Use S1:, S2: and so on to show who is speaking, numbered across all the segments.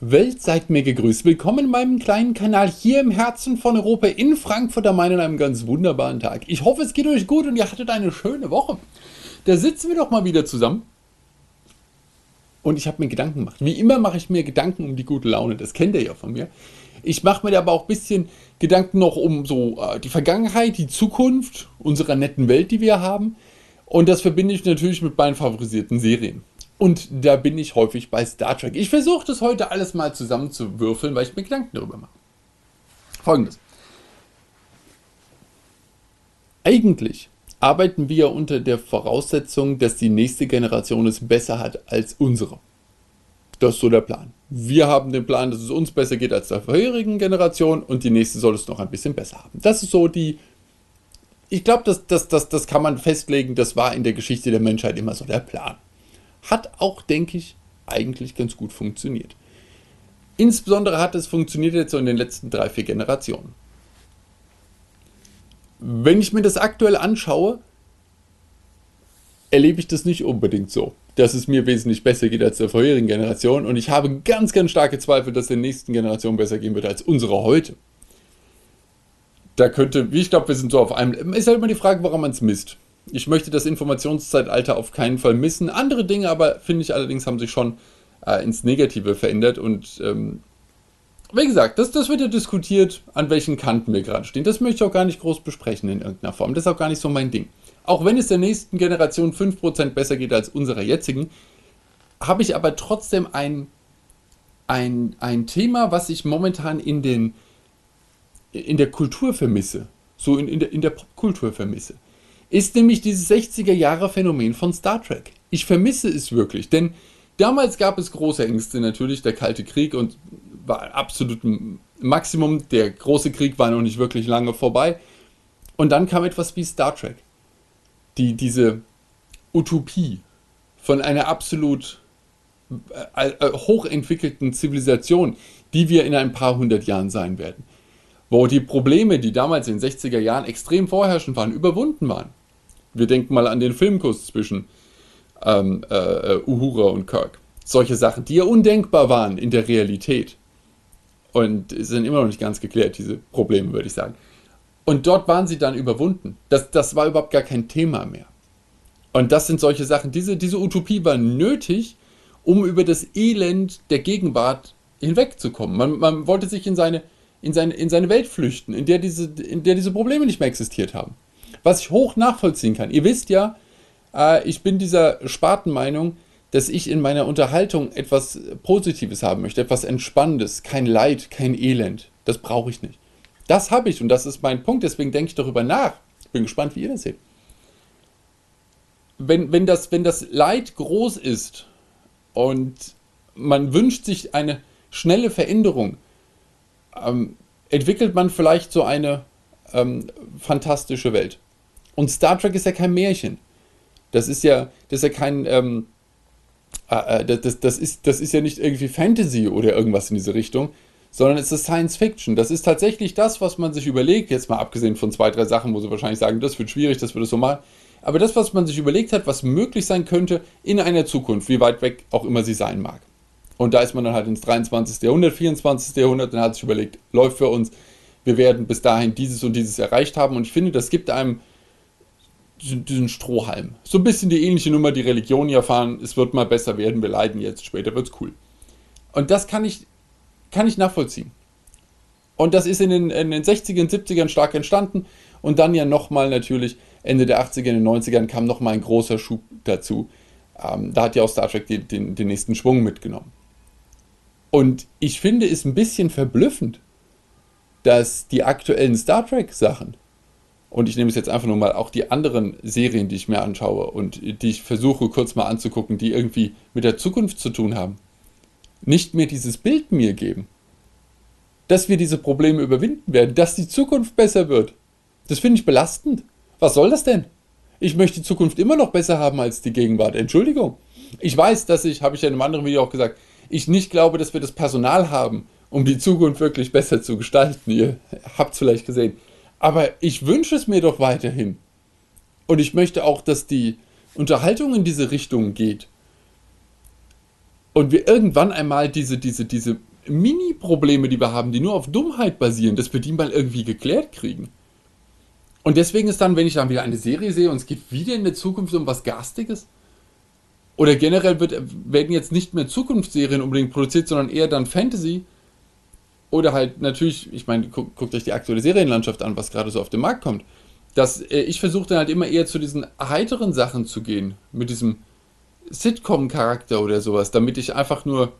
S1: Welt, seid mir gegrüßt. Willkommen in meinem kleinen Kanal hier im Herzen von Europa in Frankfurt am Main an einem ganz wunderbaren Tag. Ich hoffe, es geht euch gut und ihr hattet eine schöne Woche. Da sitzen wir doch mal wieder zusammen. Und ich habe mir Gedanken gemacht. Wie immer mache ich mir Gedanken um die gute Laune. Das kennt ihr ja von mir. Ich mache mir aber auch ein bisschen Gedanken noch um so äh, die Vergangenheit, die Zukunft unserer netten Welt, die wir haben. Und das verbinde ich natürlich mit meinen favorisierten Serien. Und da bin ich häufig bei Star Trek. Ich versuche das heute alles mal zusammenzuwürfeln, weil ich mir Gedanken darüber mache. Folgendes. Eigentlich arbeiten wir unter der Voraussetzung, dass die nächste Generation es besser hat als unsere. Das ist so der Plan. Wir haben den Plan, dass es uns besser geht als der vorherigen Generation und die nächste soll es noch ein bisschen besser haben. Das ist so die. Ich glaube, das, das, das, das kann man festlegen, das war in der Geschichte der Menschheit immer so der Plan. Hat auch, denke ich, eigentlich ganz gut funktioniert. Insbesondere hat es funktioniert jetzt so in den letzten drei, vier Generationen. Wenn ich mir das aktuell anschaue, erlebe ich das nicht unbedingt so, dass es mir wesentlich besser geht als der vorherigen Generation. Und ich habe ganz, ganz starke Zweifel, dass der nächsten Generation besser gehen wird als unsere heute. Da könnte, wie ich glaube, wir sind so auf einem. Ist halt immer die Frage, warum man es misst. Ich möchte das Informationszeitalter auf keinen Fall missen. Andere Dinge aber, finde ich allerdings, haben sich schon äh, ins Negative verändert. Und ähm, wie gesagt, das, das wird ja diskutiert, an welchen Kanten wir gerade stehen. Das möchte ich auch gar nicht groß besprechen in irgendeiner Form. Das ist auch gar nicht so mein Ding. Auch wenn es der nächsten Generation 5% besser geht als unserer jetzigen, habe ich aber trotzdem ein, ein, ein Thema, was ich momentan in, den, in der Kultur vermisse. So in, in der, in der Popkultur vermisse ist nämlich dieses 60er Jahre Phänomen von Star Trek. Ich vermisse es wirklich, denn damals gab es große Ängste natürlich, der Kalte Krieg und war absolut Maximum. Der große Krieg war noch nicht wirklich lange vorbei. Und dann kam etwas wie Star Trek. Die, diese Utopie von einer absolut äh, äh, hochentwickelten Zivilisation, die wir in ein paar hundert Jahren sein werden. Wo die Probleme, die damals in den 60er Jahren extrem vorherrschend waren, überwunden waren. Wir denken mal an den Filmkuss zwischen ähm, äh, Uhura und Kirk. Solche Sachen, die ja undenkbar waren in der Realität. Und sind immer noch nicht ganz geklärt, diese Probleme, würde ich sagen. Und dort waren sie dann überwunden. Das, das war überhaupt gar kein Thema mehr. Und das sind solche Sachen. Diese, diese Utopie war nötig, um über das Elend der Gegenwart hinwegzukommen. Man, man wollte sich in seine, in, seine, in seine Welt flüchten, in der, diese, in der diese Probleme nicht mehr existiert haben was ich hoch nachvollziehen kann. Ihr wisst ja, äh, ich bin dieser Spartenmeinung, dass ich in meiner Unterhaltung etwas Positives haben möchte, etwas Entspannendes, kein Leid, kein Elend. Das brauche ich nicht. Das habe ich und das ist mein Punkt, deswegen denke ich darüber nach. Ich bin gespannt, wie ihr das seht. Wenn, wenn, das, wenn das Leid groß ist und man wünscht sich eine schnelle Veränderung, ähm, entwickelt man vielleicht so eine ähm, fantastische Welt. Und Star Trek ist ja kein Märchen. Das ist ja, das ist ja kein, ähm, äh, äh, das, das, ist, das ist ja nicht irgendwie Fantasy oder irgendwas in diese Richtung, sondern es ist Science Fiction. Das ist tatsächlich das, was man sich überlegt, jetzt mal abgesehen von zwei, drei Sachen, wo sie wahrscheinlich sagen, das wird schwierig, das wird es so mal. Aber das, was man sich überlegt hat, was möglich sein könnte in einer Zukunft, wie weit weg auch immer sie sein mag. Und da ist man dann halt ins 23. Jahrhundert, 24. Jahrhundert, dann hat sich überlegt, läuft für uns, wir werden bis dahin dieses und dieses erreicht haben. Und ich finde, das gibt einem diesen Strohhalm. So ein bisschen die ähnliche Nummer, die Religion ja fahren, es wird mal besser werden, wir leiden jetzt, später wird's cool. Und das kann ich, kann ich nachvollziehen. Und das ist in den, in den 60ern, 70ern stark entstanden und dann ja nochmal natürlich Ende der 80er, in den 90ern kam nochmal ein großer Schub dazu. Ähm, da hat ja auch Star Trek den, den, den nächsten Schwung mitgenommen. Und ich finde es ein bisschen verblüffend, dass die aktuellen Star Trek Sachen und ich nehme es jetzt einfach nur mal auch die anderen Serien, die ich mir anschaue und die ich versuche kurz mal anzugucken, die irgendwie mit der Zukunft zu tun haben, nicht mehr dieses Bild mir geben. Dass wir diese Probleme überwinden werden, dass die Zukunft besser wird. Das finde ich belastend. Was soll das denn? Ich möchte die Zukunft immer noch besser haben als die Gegenwart. Entschuldigung. Ich weiß, dass ich, habe ich ja in einem anderen Video auch gesagt, ich nicht glaube, dass wir das Personal haben, um die Zukunft wirklich besser zu gestalten. Ihr habt es vielleicht gesehen. Aber ich wünsche es mir doch weiterhin. Und ich möchte auch, dass die Unterhaltung in diese Richtung geht. Und wir irgendwann einmal diese, diese, diese Mini-Probleme, die wir haben, die nur auf Dummheit basieren, dass wir die mal irgendwie geklärt kriegen. Und deswegen ist dann, wenn ich dann wieder eine Serie sehe und es geht wieder in der Zukunft um was Garstiges, oder generell wird, werden jetzt nicht mehr Zukunftsserien unbedingt produziert, sondern eher dann Fantasy. Oder halt natürlich, ich meine, guckt, guckt euch die aktuelle Serienlandschaft an, was gerade so auf den Markt kommt. Dass äh, ich versuche dann halt immer eher zu diesen heiteren Sachen zu gehen, mit diesem Sitcom-Charakter oder sowas, damit ich einfach nur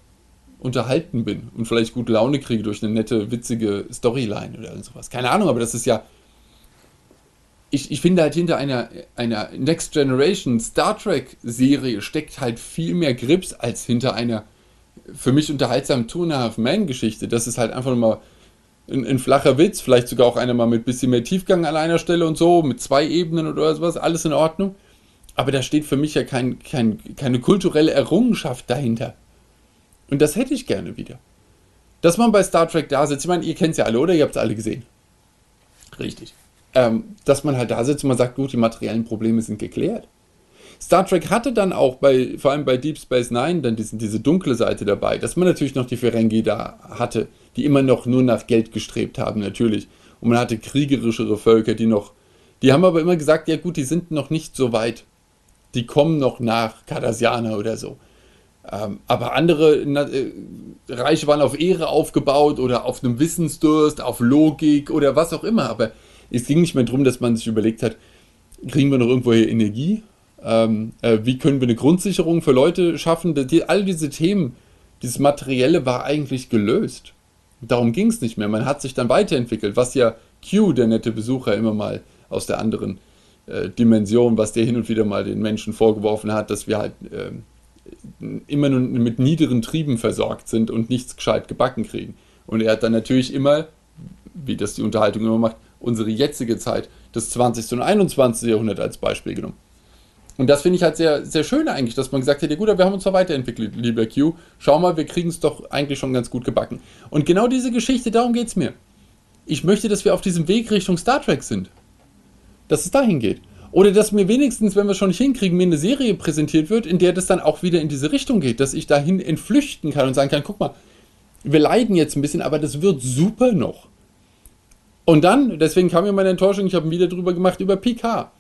S1: unterhalten bin und vielleicht gute Laune kriege durch eine nette, witzige Storyline oder sowas. Keine Ahnung, aber das ist ja ich, ich finde halt hinter einer, einer Next Generation Star Trek Serie steckt halt viel mehr Grips als hinter einer für mich unterhaltsamen Two and a Half Man Geschichte. Das ist halt einfach nur mal ein, ein, flacher Witz, vielleicht sogar auch einer mal mit bisschen mehr Tiefgang an einer Stelle und so, mit zwei Ebenen oder sowas, alles in Ordnung. Aber da steht für mich ja kein, kein, keine kulturelle Errungenschaft dahinter. Und das hätte ich gerne wieder. Dass man bei Star Trek da sitzt, ich meine, ihr kennt es ja alle, oder? Ihr habt es alle gesehen. Richtig ähm, dass man halt da sitzt und man sagt, gut, die materiellen Probleme sind geklärt. Star Trek hatte dann auch bei, vor allem bei Deep Space Nine, dann diesen, diese dunkle Seite dabei, dass man natürlich noch die Ferengi da hatte, die immer noch nur nach Geld gestrebt haben, natürlich. Und man hatte kriegerischere Völker, die noch, die haben aber immer gesagt, ja gut, die sind noch nicht so weit. Die kommen noch nach Cardassianer oder so. Ähm, aber andere na, äh, Reiche waren auf Ehre aufgebaut oder auf einem Wissensdurst, auf Logik oder was auch immer. Aber es ging nicht mehr darum, dass man sich überlegt hat, kriegen wir noch irgendwo hier Energie? Ähm, äh, wie können wir eine Grundsicherung für Leute schaffen? Die, all diese Themen, dieses Materielle war eigentlich gelöst. Darum ging es nicht mehr. Man hat sich dann weiterentwickelt, was ja Q, der nette Besucher, immer mal aus der anderen äh, Dimension, was der hin und wieder mal den Menschen vorgeworfen hat, dass wir halt äh, immer nur mit niederen Trieben versorgt sind und nichts gescheit gebacken kriegen. Und er hat dann natürlich immer, wie das die Unterhaltung immer macht, unsere jetzige Zeit, das 20. und 21. Jahrhundert als Beispiel genommen. Und das finde ich halt sehr, sehr schön eigentlich, dass man gesagt ja gut, wir haben uns doch weiterentwickelt, lieber Q. Schau mal, wir kriegen es doch eigentlich schon ganz gut gebacken. Und genau diese Geschichte, darum geht es mir. Ich möchte, dass wir auf diesem Weg Richtung Star Trek sind. Dass es dahin geht. Oder dass mir wenigstens, wenn wir es schon nicht hinkriegen, mir eine Serie präsentiert wird, in der das dann auch wieder in diese Richtung geht, dass ich dahin entflüchten kann und sagen kann, guck mal, wir leiden jetzt ein bisschen, aber das wird super noch. Und dann, deswegen kam mir meine Enttäuschung, ich habe ein Video drüber gemacht über PK.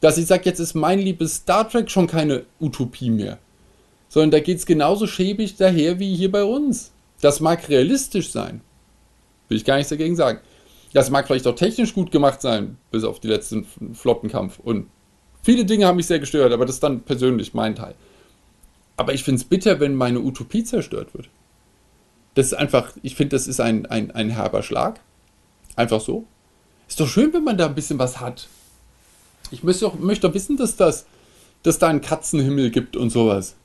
S1: Dass ich sage, jetzt ist mein liebes Star Trek schon keine Utopie mehr. Sondern da geht es genauso schäbig daher wie hier bei uns. Das mag realistisch sein. Will ich gar nichts dagegen sagen. Das mag vielleicht auch technisch gut gemacht sein, bis auf die letzten Flottenkampf. Und viele Dinge haben mich sehr gestört, aber das ist dann persönlich mein Teil. Aber ich finde es bitter, wenn meine Utopie zerstört wird. Das ist einfach, ich finde, das ist ein, ein, ein herber Schlag. Einfach so. Ist doch schön, wenn man da ein bisschen was hat. Ich möchte doch, möchte doch wissen, dass das, dass da einen Katzenhimmel gibt und sowas.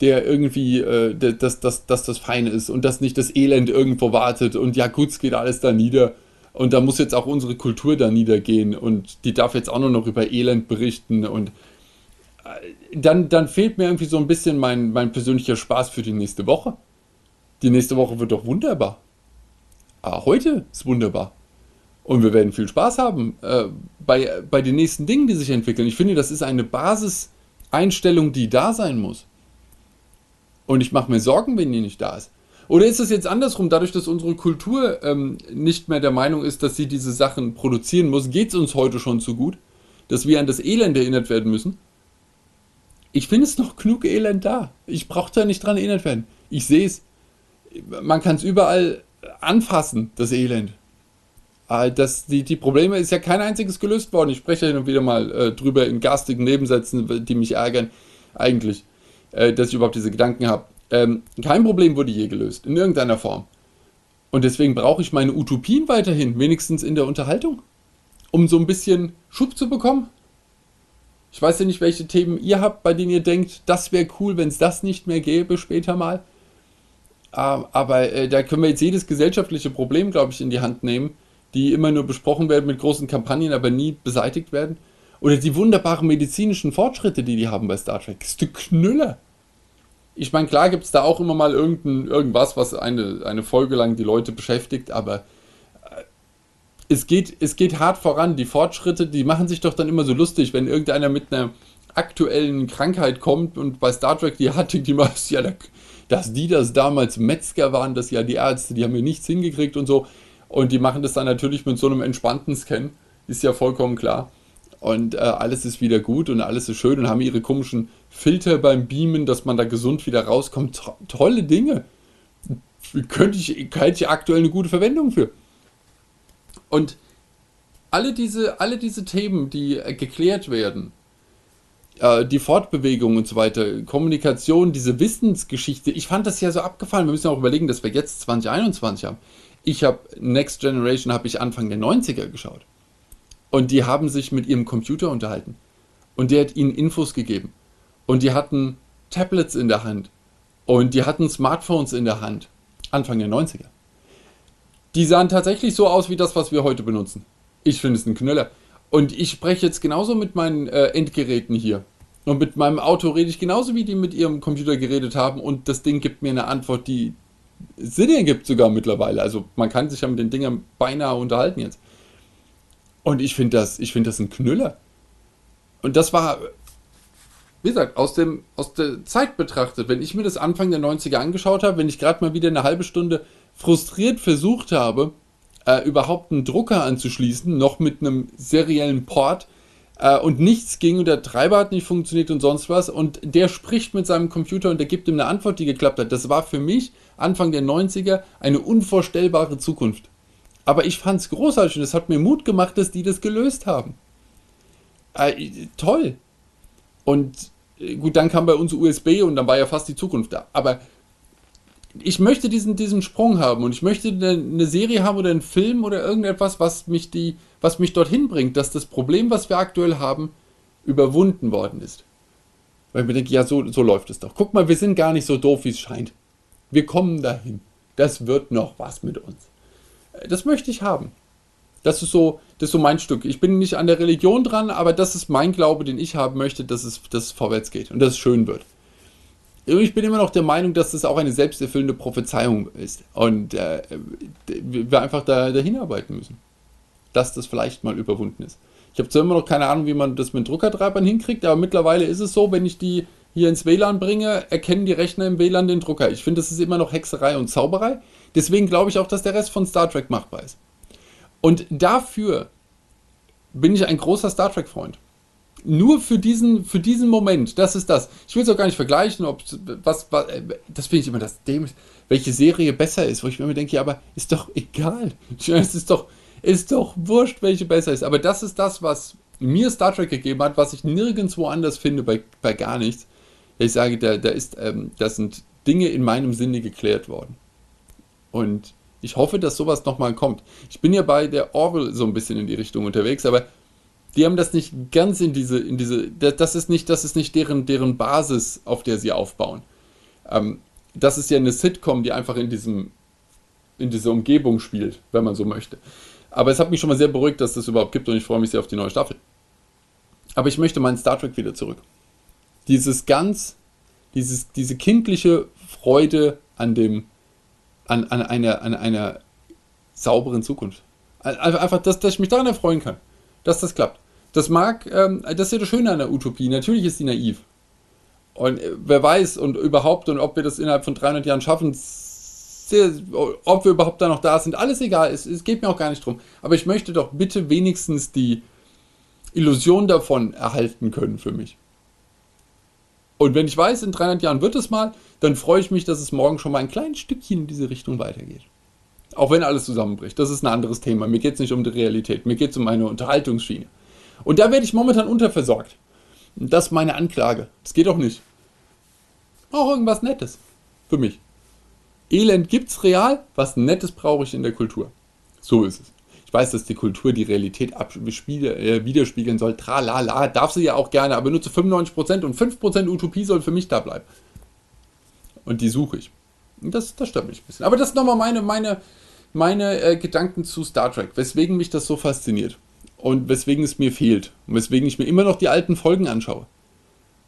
S1: Der irgendwie, äh, dass, dass, dass das fein ist und dass nicht das Elend irgendwo wartet und ja gut, es geht alles da nieder. Und da muss jetzt auch unsere Kultur da niedergehen und die darf jetzt auch nur noch über Elend berichten und äh, dann, dann fehlt mir irgendwie so ein bisschen mein, mein persönlicher Spaß für die nächste Woche. Die nächste Woche wird doch wunderbar. Ah, heute ist wunderbar. Und wir werden viel Spaß haben äh, bei, bei den nächsten Dingen, die sich entwickeln. Ich finde, das ist eine Basiseinstellung, die da sein muss. Und ich mache mir Sorgen, wenn die nicht da ist. Oder ist es jetzt andersrum, dadurch, dass unsere Kultur ähm, nicht mehr der Meinung ist, dass sie diese Sachen produzieren muss, geht es uns heute schon zu gut, dass wir an das Elend erinnert werden müssen? Ich finde es noch genug Elend da. Ich brauche da nicht dran erinnert werden. Ich sehe es. Man kann es überall anfassen, das Elend. Ah, das, die, die Probleme ist ja kein einziges gelöst worden. Ich spreche hin und wieder mal äh, drüber in garstigen Nebensätzen, die mich ärgern, eigentlich, äh, dass ich überhaupt diese Gedanken habe. Ähm, kein Problem wurde je gelöst, in irgendeiner Form. Und deswegen brauche ich meine Utopien weiterhin, wenigstens in der Unterhaltung, um so ein bisschen Schub zu bekommen. Ich weiß ja nicht, welche Themen ihr habt, bei denen ihr denkt, das wäre cool, wenn es das nicht mehr gäbe später mal. Ähm, aber äh, da können wir jetzt jedes gesellschaftliche Problem, glaube ich, in die Hand nehmen die immer nur besprochen werden mit großen Kampagnen, aber nie beseitigt werden. Oder die wunderbaren medizinischen Fortschritte, die die haben bei Star Trek. Das ist ein Knüller. Ich meine, klar gibt es da auch immer mal irgendein, irgendwas, was eine, eine Folge lang die Leute beschäftigt, aber äh, es geht, es geht hart voran. Die Fortschritte, die machen sich doch dann immer so lustig, wenn irgendeiner mit einer aktuellen Krankheit kommt und bei Star Trek die hat, die macht, ja, da, dass die das damals Metzger waren, das ja die Ärzte, die haben mir nichts hingekriegt und so. Und die machen das dann natürlich mit so einem entspannten Scan, ist ja vollkommen klar. Und äh, alles ist wieder gut und alles ist schön und haben ihre komischen Filter beim Beamen, dass man da gesund wieder rauskommt. To tolle Dinge. Könnte ich, könnte ich aktuell eine gute Verwendung für. Und alle diese, alle diese Themen, die äh, geklärt werden, äh, die Fortbewegung und so weiter, Kommunikation, diese Wissensgeschichte, ich fand das ja so abgefallen. Wir müssen auch überlegen, dass wir jetzt 2021 haben. Ich habe Next Generation habe ich Anfang der 90er geschaut. Und die haben sich mit ihrem Computer unterhalten. Und der hat ihnen Infos gegeben. Und die hatten Tablets in der Hand. Und die hatten Smartphones in der Hand. Anfang der 90er. Die sahen tatsächlich so aus wie das, was wir heute benutzen. Ich finde es ein Knüller. Und ich spreche jetzt genauso mit meinen äh, Endgeräten hier. Und mit meinem Auto rede ich genauso, wie die mit ihrem Computer geredet haben. Und das Ding gibt mir eine Antwort, die Sinn ergibt sogar mittlerweile. Also man kann sich ja mit den Dingern beinahe unterhalten jetzt. Und ich finde das, ich das ein Knüller. Und das war, wie gesagt, aus, dem, aus der Zeit betrachtet, wenn ich mir das Anfang der 90er angeschaut habe, wenn ich gerade mal wieder eine halbe Stunde frustriert versucht habe, äh, überhaupt einen Drucker anzuschließen, noch mit einem seriellen Port äh, und nichts ging und der Treiber hat nicht funktioniert und sonst was und der spricht mit seinem Computer und der gibt ihm eine Antwort, die geklappt hat. Das war für mich Anfang der 90er eine unvorstellbare Zukunft. Aber ich fand es großartig und es hat mir Mut gemacht, dass die das gelöst haben. Äh, toll. Und äh, gut, dann kam bei uns USB und dann war ja fast die Zukunft da. Aber ich möchte diesen, diesen Sprung haben und ich möchte eine, eine, Serie haben oder einen Film oder irgendetwas, was mich, die, was mich dorthin bringt, dass das Problem, was wir aktuell haben, überwunden worden ist. Weil ich mir denke, ja, so, so läuft es doch. Guck mal, wir sind gar nicht so doof, wie es scheint. Wir kommen dahin. Das wird noch was mit uns. Das möchte ich haben. Das ist so, das ist so mein Stück. Ich bin nicht an der Religion dran, aber das ist mein Glaube, den ich haben möchte, dass es, dass es vorwärts geht und dass es schön wird ich bin immer noch der Meinung, dass das auch eine selbsterfüllende Prophezeiung ist und äh, wir einfach da, dahin arbeiten müssen, dass das vielleicht mal überwunden ist. Ich habe zwar immer noch keine Ahnung, wie man das mit Druckertreibern hinkriegt, aber mittlerweile ist es so, wenn ich die hier ins WLAN bringe, erkennen die Rechner im WLAN den Drucker. Ich finde, das ist immer noch Hexerei und Zauberei. Deswegen glaube ich auch, dass der Rest von Star Trek machbar ist. Und dafür bin ich ein großer Star Trek-Freund nur für diesen, für diesen Moment, das ist das. Ich will es auch gar nicht vergleichen, ob was, was äh, das finde ich immer das dämlich, welche Serie besser ist, wo ich mir immer denke, ja, aber ist doch egal. Es ist doch, ist doch wurscht, welche besser ist. Aber das ist das, was mir Star Trek gegeben hat, was ich nirgendwo anders finde, bei, bei gar nichts. Ich sage, da, da ist, ähm, das sind Dinge in meinem Sinne geklärt worden. Und ich hoffe, dass sowas nochmal kommt. Ich bin ja bei der Orwell so ein bisschen in die Richtung unterwegs, aber die haben das nicht ganz in diese, in diese, das ist nicht, das ist nicht deren, deren Basis, auf der sie aufbauen. Ähm, das ist ja eine Sitcom, die einfach in diesem, in dieser Umgebung spielt, wenn man so möchte. Aber es hat mich schon mal sehr beruhigt, dass das überhaupt gibt und ich freue mich sehr auf die neue Staffel. Aber ich möchte meinen Star Trek wieder zurück. Dieses ganz, dieses, diese kindliche Freude an dem, an, an, einer, an einer sauberen Zukunft. Einfach, dass, dass ich mich daran erfreuen kann, dass das klappt. Das mag, ähm, das ist ja das Schöne an der Utopie. Natürlich ist sie naiv. Und äh, wer weiß und überhaupt und ob wir das innerhalb von 300 Jahren schaffen, sehr, ob wir überhaupt da noch da sind, alles egal. Es, es geht mir auch gar nicht drum. Aber ich möchte doch bitte wenigstens die Illusion davon erhalten können für mich. Und wenn ich weiß, in 300 Jahren wird es mal, dann freue ich mich, dass es morgen schon mal ein kleines Stückchen in diese Richtung weitergeht. Auch wenn alles zusammenbricht. Das ist ein anderes Thema. Mir geht es nicht um die Realität. Mir geht es um eine Unterhaltungsschiene. Und da werde ich momentan unterversorgt. Und das ist meine Anklage. Das geht doch nicht. Auch irgendwas Nettes. Für mich. Elend gibt's real, was Nettes brauche ich in der Kultur. So ist es. Ich weiß, dass die Kultur die Realität äh, widerspiegeln soll. Tralala, darf sie ja auch gerne, aber nur zu 95% und 5% Utopie soll für mich da bleiben. Und die suche ich. Und das, das stört mich ein bisschen. Aber das sind nochmal meine, meine, meine äh, Gedanken zu Star Trek, weswegen mich das so fasziniert und weswegen es mir fehlt und weswegen ich mir immer noch die alten Folgen anschaue.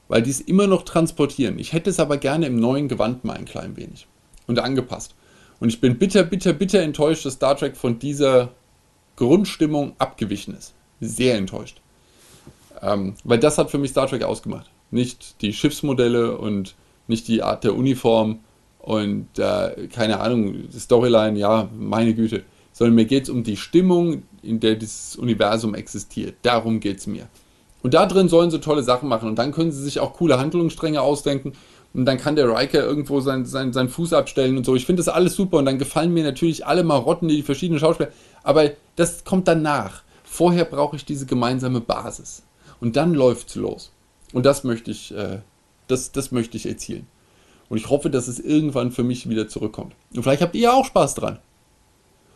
S1: Weil die es immer noch transportieren. Ich hätte es aber gerne im neuen Gewand mal ein klein wenig und angepasst. Und ich bin bitter, bitter, bitter enttäuscht, dass Star Trek von dieser Grundstimmung abgewichen ist. Sehr enttäuscht. Ähm, weil das hat für mich Star Trek ausgemacht. Nicht die Schiffsmodelle und nicht die Art der Uniform und äh, keine Ahnung, Storyline, ja, meine Güte. Sondern mir geht es um die Stimmung, in der dieses Universum existiert. Darum geht es mir. Und da drin sollen sie tolle Sachen machen und dann können sie sich auch coole Handlungsstränge ausdenken und dann kann der Riker irgendwo sein, sein, seinen Fuß abstellen und so. Ich finde das alles super und dann gefallen mir natürlich alle Marotten, die, die verschiedenen Schauspieler. Aber das kommt danach. Vorher brauche ich diese gemeinsame Basis. Und dann läuft es los. Und das möchte ich, äh, das, das möchte ich erzielen. Und ich hoffe, dass es irgendwann für mich wieder zurückkommt. Und vielleicht habt ihr ja auch Spaß dran.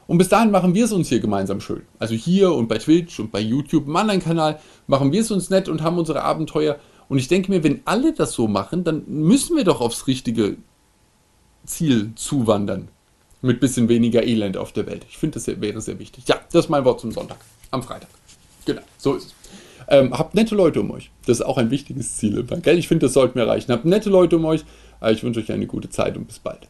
S1: Und bis dahin machen wir es uns hier gemeinsam schön. Also hier und bei Twitch und bei YouTube, im anderen Kanal, machen wir es uns nett und haben unsere Abenteuer. Und ich denke mir, wenn alle das so machen, dann müssen wir doch aufs richtige Ziel zuwandern. Mit bisschen weniger Elend auf der Welt. Ich finde, das wäre sehr wichtig. Ja, das ist mein Wort zum Sonntag. Am Freitag. Genau, so ist es. Ähm, habt nette Leute um euch. Das ist auch ein wichtiges Ziel. Gell? Ich finde, das sollten wir erreichen. Habt nette Leute um euch. Ich wünsche euch eine gute Zeit und bis bald.